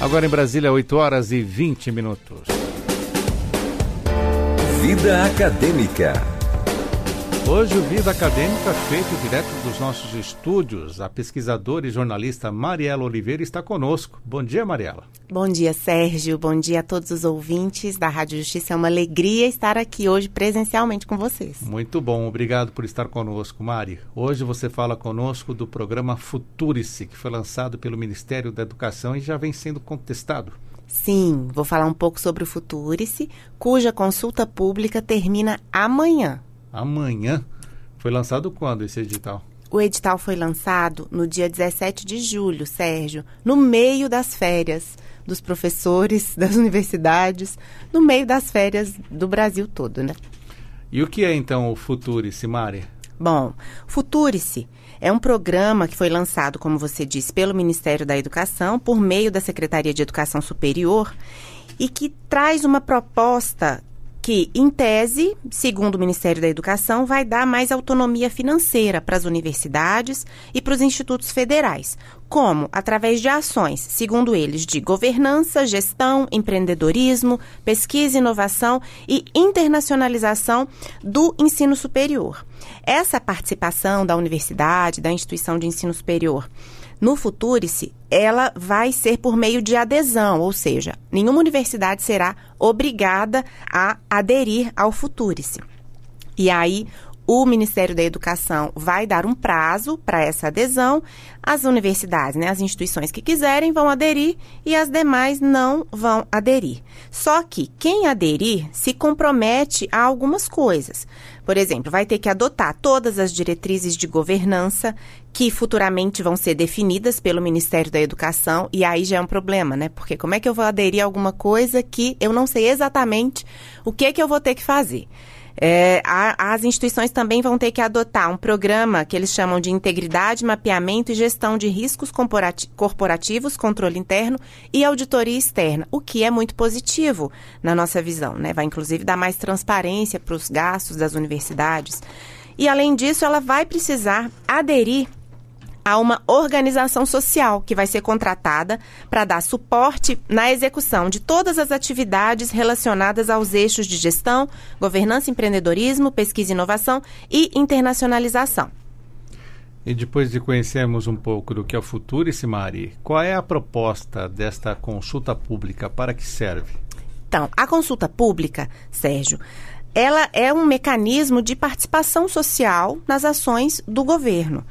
Agora em Brasília, 8 horas e 20 minutos. Vida Acadêmica. Hoje o Vida Acadêmica, feito direto dos nossos estúdios, a pesquisadora e jornalista Mariela Oliveira está conosco. Bom dia, Mariela. Bom dia, Sérgio. Bom dia a todos os ouvintes da Rádio Justiça. É uma alegria estar aqui hoje presencialmente com vocês. Muito bom, obrigado por estar conosco, Mari. Hoje você fala conosco do programa Futurice, que foi lançado pelo Ministério da Educação e já vem sendo contestado. Sim, vou falar um pouco sobre o Futurice, cuja consulta pública termina amanhã amanhã. Foi lançado quando esse edital? O edital foi lançado no dia 17 de julho, Sérgio, no meio das férias dos professores das universidades, no meio das férias do Brasil todo, né? E o que é então o Futurice, Mari? Bom, Futurice é um programa que foi lançado, como você disse, pelo Ministério da Educação por meio da Secretaria de Educação Superior e que traz uma proposta que, em tese, segundo o Ministério da Educação, vai dar mais autonomia financeira para as universidades e para os institutos federais. Como? Através de ações, segundo eles, de governança, gestão, empreendedorismo, pesquisa, inovação e internacionalização do ensino superior. Essa participação da universidade, da instituição de ensino superior, no Futurice, ela vai ser por meio de adesão, ou seja, nenhuma universidade será obrigada a aderir ao Futurice. E aí, o Ministério da Educação vai dar um prazo para essa adesão. As universidades, né, as instituições que quiserem vão aderir e as demais não vão aderir. Só que quem aderir se compromete a algumas coisas. Por exemplo, vai ter que adotar todas as diretrizes de governança que futuramente vão ser definidas pelo Ministério da Educação, e aí já é um problema, né? Porque como é que eu vou aderir a alguma coisa que eu não sei exatamente o que é que eu vou ter que fazer? É, a, as instituições também vão ter que adotar um programa que eles chamam de integridade, mapeamento e gestão de riscos corporativos, controle interno e auditoria externa, o que é muito positivo na nossa visão, né? Vai inclusive dar mais transparência para os gastos das universidades. E além disso, ela vai precisar aderir a uma organização social que vai ser contratada para dar suporte na execução de todas as atividades relacionadas aos eixos de gestão, governança, empreendedorismo, pesquisa e inovação e internacionalização. E depois de conhecermos um pouco do que é o futuro, Mari, qual é a proposta desta consulta pública? Para que serve? Então, a consulta pública, Sérgio, ela é um mecanismo de participação social nas ações do governo.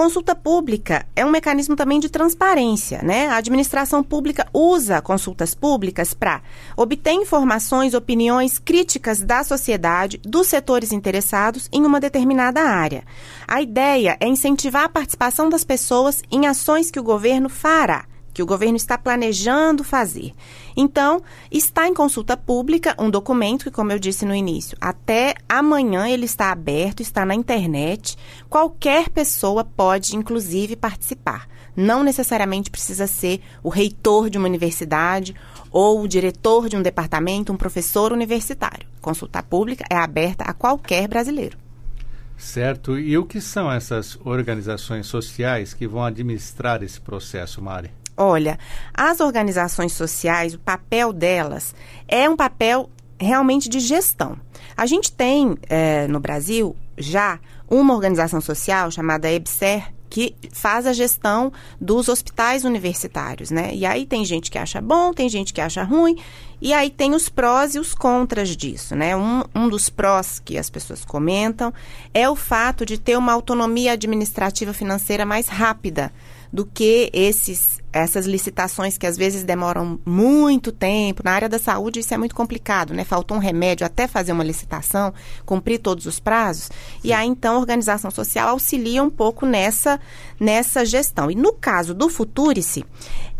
Consulta pública é um mecanismo também de transparência, né? A administração pública usa consultas públicas para obter informações, opiniões, críticas da sociedade, dos setores interessados em uma determinada área. A ideia é incentivar a participação das pessoas em ações que o governo fará que o governo está planejando fazer. Então, está em consulta pública um documento que, como eu disse no início, até amanhã ele está aberto, está na internet. Qualquer pessoa pode, inclusive, participar. Não necessariamente precisa ser o reitor de uma universidade ou o diretor de um departamento, um professor universitário. Consulta pública é aberta a qualquer brasileiro. Certo. E o que são essas organizações sociais que vão administrar esse processo, Mari? Olha, as organizações sociais, o papel delas é um papel realmente de gestão. A gente tem é, no Brasil já uma organização social chamada EBSER, que faz a gestão dos hospitais universitários, né? E aí tem gente que acha bom, tem gente que acha ruim, e aí tem os prós e os contras disso, né? Um, um dos prós que as pessoas comentam é o fato de ter uma autonomia administrativa financeira mais rápida do que esses essas licitações que às vezes demoram muito tempo. Na área da saúde isso é muito complicado, né? Faltou um remédio até fazer uma licitação, cumprir todos os prazos. Sim. E aí então a organização social auxilia um pouco nessa nessa gestão. E no caso do Futurice,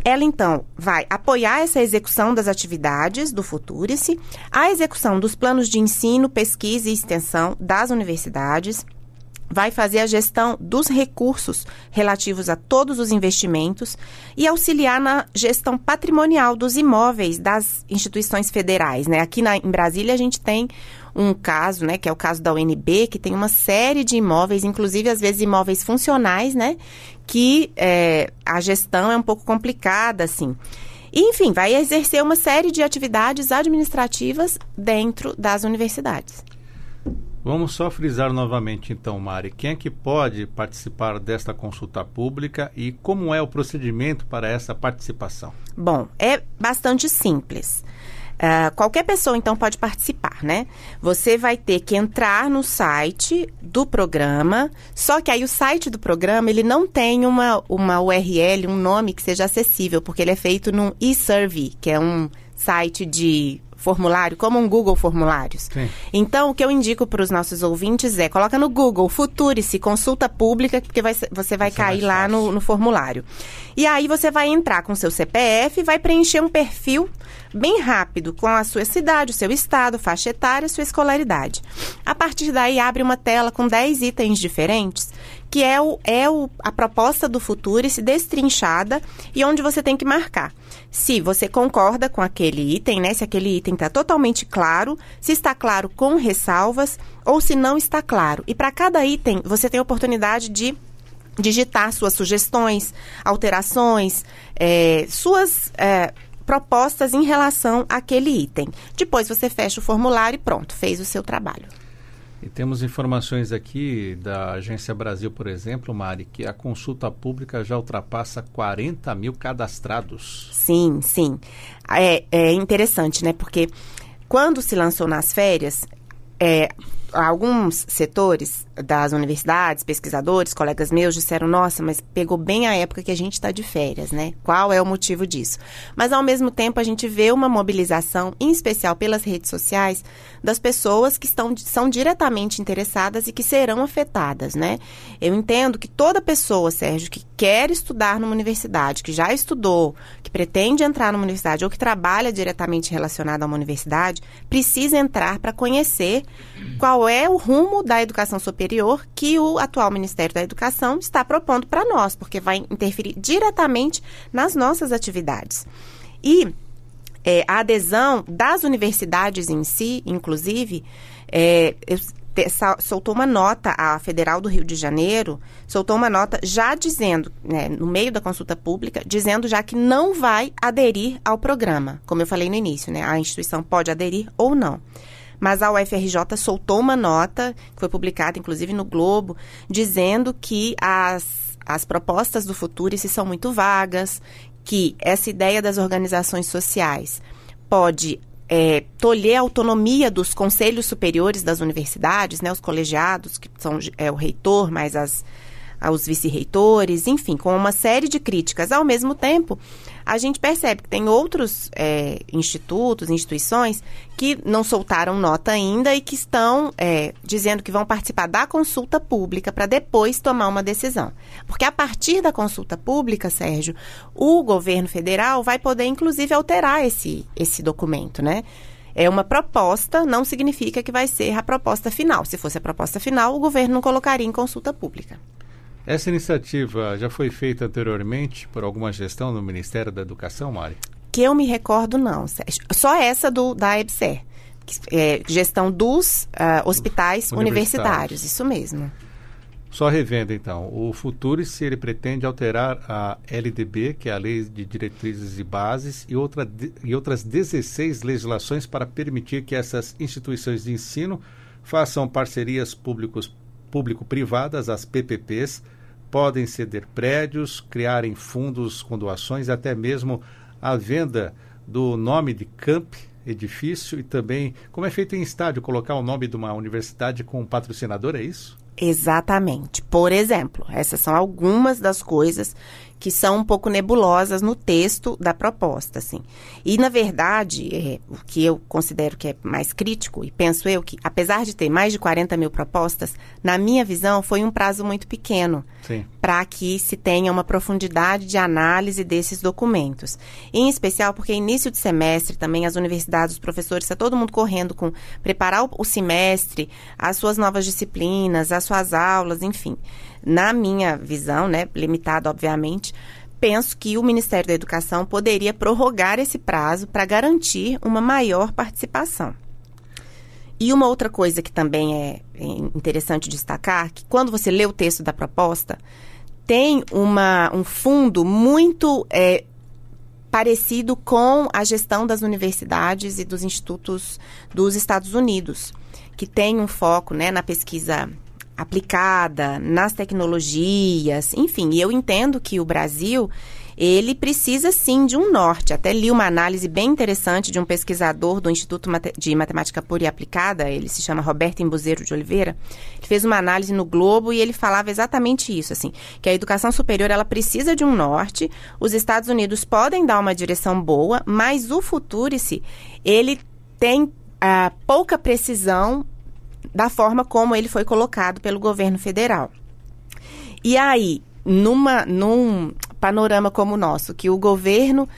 ela então vai apoiar essa execução das atividades do Futurice, a execução dos planos de ensino, pesquisa e extensão das universidades vai fazer a gestão dos recursos relativos a todos os investimentos e auxiliar na gestão patrimonial dos imóveis das instituições federais. Né? Aqui na, em Brasília a gente tem um caso, né, que é o caso da UNB, que tem uma série de imóveis, inclusive às vezes imóveis funcionais, né, que é, a gestão é um pouco complicada, assim. E, enfim, vai exercer uma série de atividades administrativas dentro das universidades. Vamos só frisar novamente, então, Mari, quem é que pode participar desta consulta pública e como é o procedimento para essa participação? Bom, é bastante simples. Uh, qualquer pessoa, então, pode participar, né? Você vai ter que entrar no site do programa, só que aí o site do programa, ele não tem uma, uma URL, um nome que seja acessível, porque ele é feito num e-survey, que é um site de formulário, como um Google Formulários. Sim. Então, o que eu indico para os nossos ouvintes é, coloca no Google Futurice Consulta Pública, porque vai, você vai cair lá no, no, formulário. E aí você vai entrar com seu CPF e vai preencher um perfil bem rápido com a sua cidade, o seu estado, faixa etária, sua escolaridade. A partir daí, abre uma tela com 10 itens diferentes que é, o, é o, a proposta do Futurice destrinchada e onde você tem que marcar se você concorda com aquele item, né? Se aquele item está totalmente claro, se está claro com ressalvas ou se não está claro. E para cada item, você tem a oportunidade de digitar suas sugestões, alterações, é, suas é, propostas em relação àquele item. Depois você fecha o formulário e pronto, fez o seu trabalho. E temos informações aqui da Agência Brasil, por exemplo, Mari, que a consulta pública já ultrapassa 40 mil cadastrados. Sim, sim. É, é interessante, né? Porque quando se lançou nas férias, é, alguns setores das universidades, pesquisadores, colegas meus disseram: nossa, mas pegou bem a época que a gente está de férias, né? Qual é o motivo disso? Mas ao mesmo tempo a gente vê uma mobilização, em especial pelas redes sociais, das pessoas que estão, são diretamente interessadas e que serão afetadas, né? Eu entendo que toda pessoa, Sérgio, que quer estudar numa universidade, que já estudou, que pretende entrar numa universidade ou que trabalha diretamente relacionado a uma universidade, precisa entrar para conhecer qual é o rumo da educação superior que o atual Ministério da Educação está propondo para nós, porque vai interferir diretamente nas nossas atividades. E é, a adesão das universidades em si, inclusive, é, soltou uma nota, a Federal do Rio de Janeiro soltou uma nota já dizendo, né, no meio da consulta pública, dizendo já que não vai aderir ao programa. Como eu falei no início, né, a instituição pode aderir ou não. Mas a UFRJ soltou uma nota, que foi publicada inclusive no Globo, dizendo que as, as propostas do Futurice são muito vagas, que essa ideia das organizações sociais pode é, tolher a autonomia dos conselhos superiores das universidades, né, os colegiados, que são é, o reitor, mais as, os vice-reitores, enfim, com uma série de críticas. Ao mesmo tempo, a gente percebe que tem outros é, institutos, instituições que não soltaram nota ainda e que estão é, dizendo que vão participar da consulta pública para depois tomar uma decisão. Porque a partir da consulta pública, Sérgio, o governo federal vai poder, inclusive, alterar esse, esse documento, né? É uma proposta, não significa que vai ser a proposta final. Se fosse a proposta final, o governo não colocaria em consulta pública. Essa iniciativa já foi feita anteriormente por alguma gestão no Ministério da Educação, Mari? Que eu me recordo, não. Só essa do, da EBSER. É, gestão dos uh, hospitais universitários. universitários. isso mesmo. Só revendo, então. O se ele pretende alterar a LDB, que é a Lei de Diretrizes e Bases, e, outra, e outras 16 legislações para permitir que essas instituições de ensino façam parcerias públicos público-privadas, as PPPs, podem ceder prédios, criarem fundos com doações, até mesmo a venda do nome de camp, edifício e também, como é feito em estádio, colocar o nome de uma universidade com um patrocinador, é isso? Exatamente. Por exemplo, essas são algumas das coisas que são um pouco nebulosas no texto da proposta, assim. E, na verdade, é, o que eu considero que é mais crítico, e penso eu que, apesar de ter mais de 40 mil propostas, na minha visão, foi um prazo muito pequeno para que se tenha uma profundidade de análise desses documentos. Em especial porque, início de semestre, também as universidades, os professores, está todo mundo correndo com preparar o, o semestre, as suas novas disciplinas, as suas aulas, enfim na minha visão, né, limitada obviamente, penso que o Ministério da Educação poderia prorrogar esse prazo para garantir uma maior participação. E uma outra coisa que também é interessante destacar, que quando você lê o texto da proposta, tem uma, um fundo muito é, parecido com a gestão das universidades e dos institutos dos Estados Unidos, que tem um foco né, na pesquisa aplicada, nas tecnologias, enfim. Eu entendo que o Brasil ele precisa sim de um norte. Até li uma análise bem interessante de um pesquisador do Instituto de Matemática Pura e Aplicada, ele se chama Roberto Embuzeiro de Oliveira. Ele fez uma análise no Globo e ele falava exatamente isso, assim, que a educação superior ela precisa de um norte. Os Estados Unidos podem dar uma direção boa, mas o Futurice ele tem ah, pouca precisão da forma como ele foi colocado pelo governo federal. E aí, numa, num panorama como o nosso, que o governo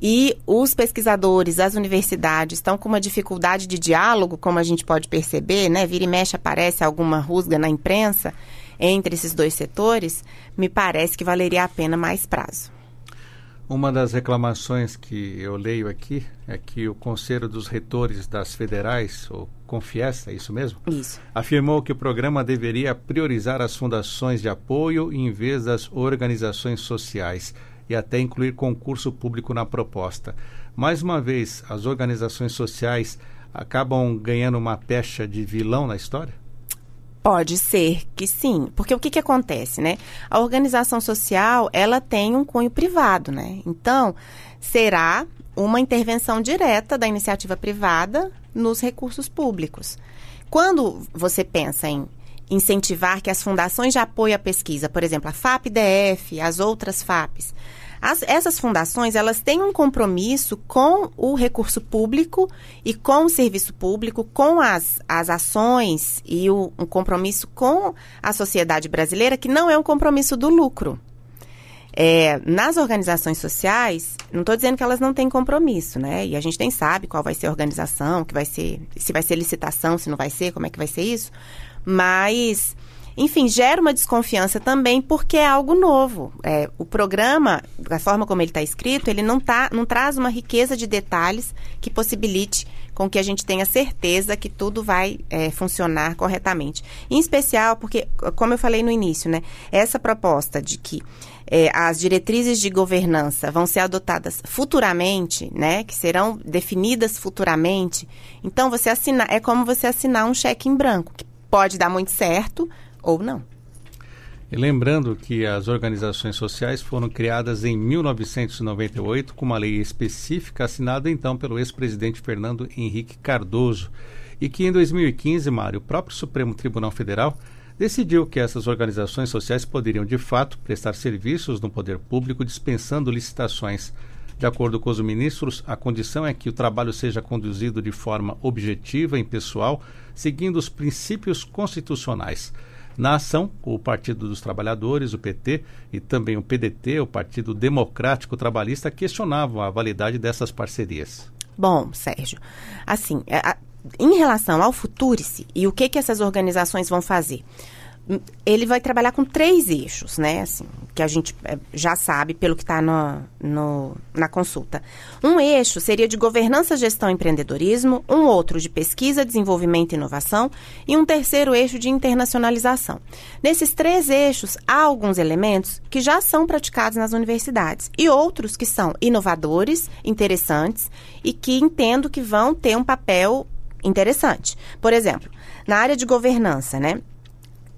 e os pesquisadores, as universidades estão com uma dificuldade de diálogo, como a gente pode perceber, né? Vira e mexe aparece alguma rusga na imprensa entre esses dois setores, me parece que valeria a pena mais prazo. Uma das reclamações que eu leio aqui é que o Conselho dos Retores das Federais, ou Confiesta, é isso mesmo? Isso. Afirmou que o programa deveria priorizar as fundações de apoio em vez das organizações sociais e até incluir concurso público na proposta. Mais uma vez, as organizações sociais acabam ganhando uma pecha de vilão na história? Pode ser que sim, porque o que, que acontece, né? A organização social, ela tem um cunho privado, né? Então, será uma intervenção direta da iniciativa privada nos recursos públicos. Quando você pensa em incentivar que as fundações de apoio à pesquisa, por exemplo, a FAP-DF, as outras FAPs, as, essas fundações, elas têm um compromisso com o recurso público e com o serviço público, com as, as ações e o, um compromisso com a sociedade brasileira, que não é um compromisso do lucro. É, nas organizações sociais, não estou dizendo que elas não têm compromisso, né? E a gente nem sabe qual vai ser a organização, que vai ser, se vai ser licitação, se não vai ser, como é que vai ser isso. Mas enfim, gera uma desconfiança também porque é algo novo. É, o programa, da forma como ele está escrito, ele não, tá, não traz uma riqueza de detalhes que possibilite com que a gente tenha certeza que tudo vai é, funcionar corretamente. Em especial porque, como eu falei no início, né, essa proposta de que é, as diretrizes de governança vão ser adotadas futuramente, né, que serão definidas futuramente. Então, você assinar é como você assinar um cheque em branco, que pode dar muito certo, ou não. E lembrando que as organizações sociais foram criadas em 1998 com uma lei específica assinada então pelo ex-presidente Fernando Henrique Cardoso e que em 2015, Mário, o próprio Supremo Tribunal Federal decidiu que essas organizações sociais poderiam de fato prestar serviços no poder público dispensando licitações. De acordo com os ministros, a condição é que o trabalho seja conduzido de forma objetiva e impessoal, seguindo os princípios constitucionais. Na ação, o Partido dos Trabalhadores, o PT, e também o PDT, o Partido Democrático Trabalhista, questionavam a validade dessas parcerias. Bom, Sérgio, assim, é, em relação ao Futurice e o que, que essas organizações vão fazer? ele vai trabalhar com três eixos, né? Assim, que a gente é, já sabe pelo que está na consulta. Um eixo seria de governança, gestão e empreendedorismo, um outro de pesquisa, desenvolvimento e inovação e um terceiro eixo de internacionalização. Nesses três eixos, há alguns elementos que já são praticados nas universidades e outros que são inovadores, interessantes e que entendo que vão ter um papel interessante. Por exemplo, na área de governança, né?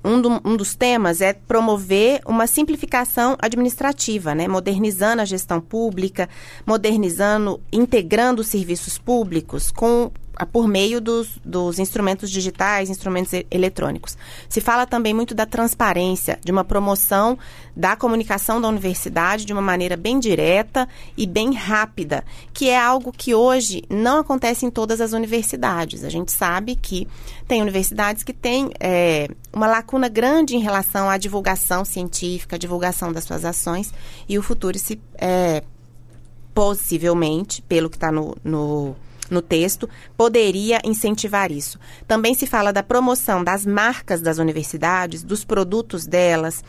Um, do, um, dos temas é promover uma simplificação administrativa, né? modernizando a gestão pública, modernizando, integrando os serviços públicos com por meio dos, dos instrumentos digitais, instrumentos eletrônicos. Se fala também muito da transparência, de uma promoção da comunicação da universidade de uma maneira bem direta e bem rápida, que é algo que hoje não acontece em todas as universidades. A gente sabe que tem universidades que têm é, uma lacuna grande em relação à divulgação científica, à divulgação das suas ações, e o futuro se é, possivelmente, pelo que está no, no no texto, poderia incentivar isso. Também se fala da promoção das marcas das universidades, dos produtos delas,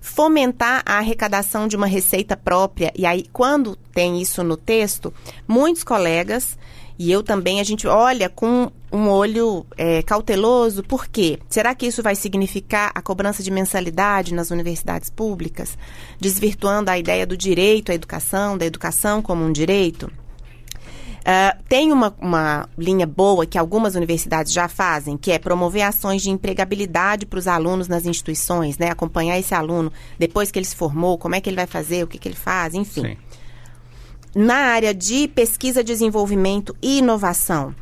fomentar a arrecadação de uma receita própria. E aí, quando tem isso no texto, muitos colegas e eu também, a gente olha com um olho é, cauteloso, por quê? Será que isso vai significar a cobrança de mensalidade nas universidades públicas, desvirtuando a ideia do direito à educação, da educação como um direito? Uh, tem uma, uma linha boa que algumas universidades já fazem, que é promover ações de empregabilidade para os alunos nas instituições, né? Acompanhar esse aluno depois que ele se formou, como é que ele vai fazer, o que, que ele faz, enfim. Sim. Na área de pesquisa, desenvolvimento e inovação,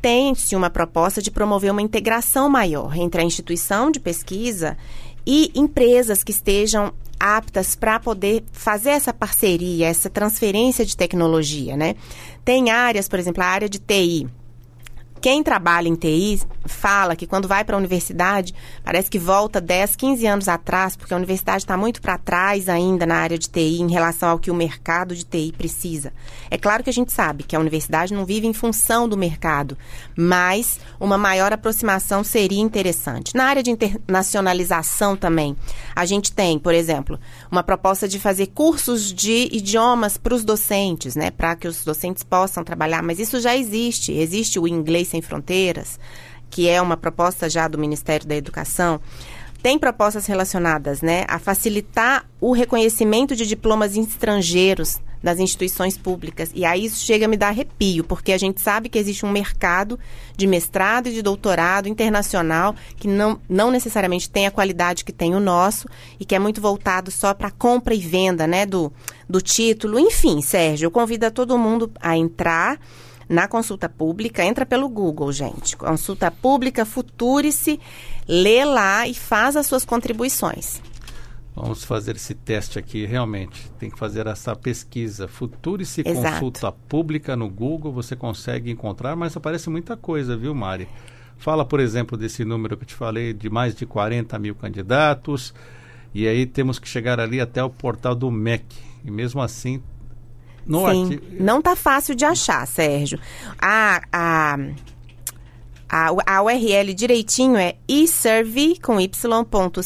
tem-se uma proposta de promover uma integração maior entre a instituição de pesquisa e empresas que estejam aptas para poder fazer essa parceria, essa transferência de tecnologia, né? Tem áreas, por exemplo, a área de TI, quem trabalha em TI fala que quando vai para a universidade, parece que volta 10, 15 anos atrás, porque a universidade está muito para trás ainda na área de TI em relação ao que o mercado de TI precisa. É claro que a gente sabe que a universidade não vive em função do mercado, mas uma maior aproximação seria interessante. Na área de internacionalização também, a gente tem, por exemplo, uma proposta de fazer cursos de idiomas para os docentes, né, para que os docentes possam trabalhar, mas isso já existe. Existe o inglês sem Fronteiras, que é uma proposta já do Ministério da Educação, tem propostas relacionadas né, a facilitar o reconhecimento de diplomas estrangeiros das instituições públicas. E aí isso chega a me dar arrepio, porque a gente sabe que existe um mercado de mestrado e de doutorado internacional que não, não necessariamente tem a qualidade que tem o nosso e que é muito voltado só para compra e venda né, do, do título. Enfim, Sérgio, eu convido a todo mundo a entrar na consulta pública, entra pelo Google, gente. Consulta pública, future-se, lê lá e faz as suas contribuições. Vamos fazer esse teste aqui, realmente. Tem que fazer essa pesquisa. Future-se consulta pública no Google, você consegue encontrar, mas aparece muita coisa, viu, Mari? Fala, por exemplo, desse número que eu te falei, de mais de 40 mil candidatos. E aí temos que chegar ali até o portal do MEC. E mesmo assim no Sim, artigo... não tá fácil de achar, Sérgio. A, a, a, a URL direitinho é eserve com y.cgee.org.br,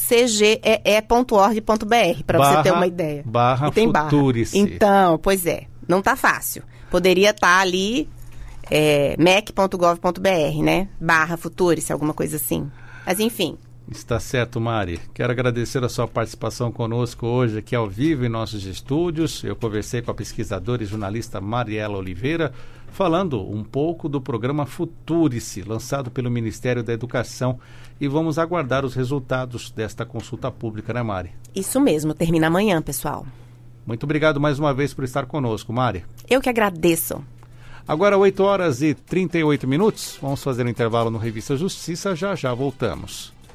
para você ter uma ideia. Barra tem barra. Então, pois é, não tá fácil. Poderia estar tá ali é, mac.gov.br, né? Barra Futurice, alguma coisa assim. Mas enfim, Está certo, Mari. Quero agradecer a sua participação conosco hoje aqui ao vivo em nossos estúdios. Eu conversei com a pesquisadora e jornalista Mariela Oliveira, falando um pouco do programa Futurice, lançado pelo Ministério da Educação. E vamos aguardar os resultados desta consulta pública, né, Mari? Isso mesmo, termina amanhã, pessoal. Muito obrigado mais uma vez por estar conosco, Mari. Eu que agradeço. Agora, 8 horas e 38 minutos. Vamos fazer um intervalo no Revista Justiça. Já já voltamos.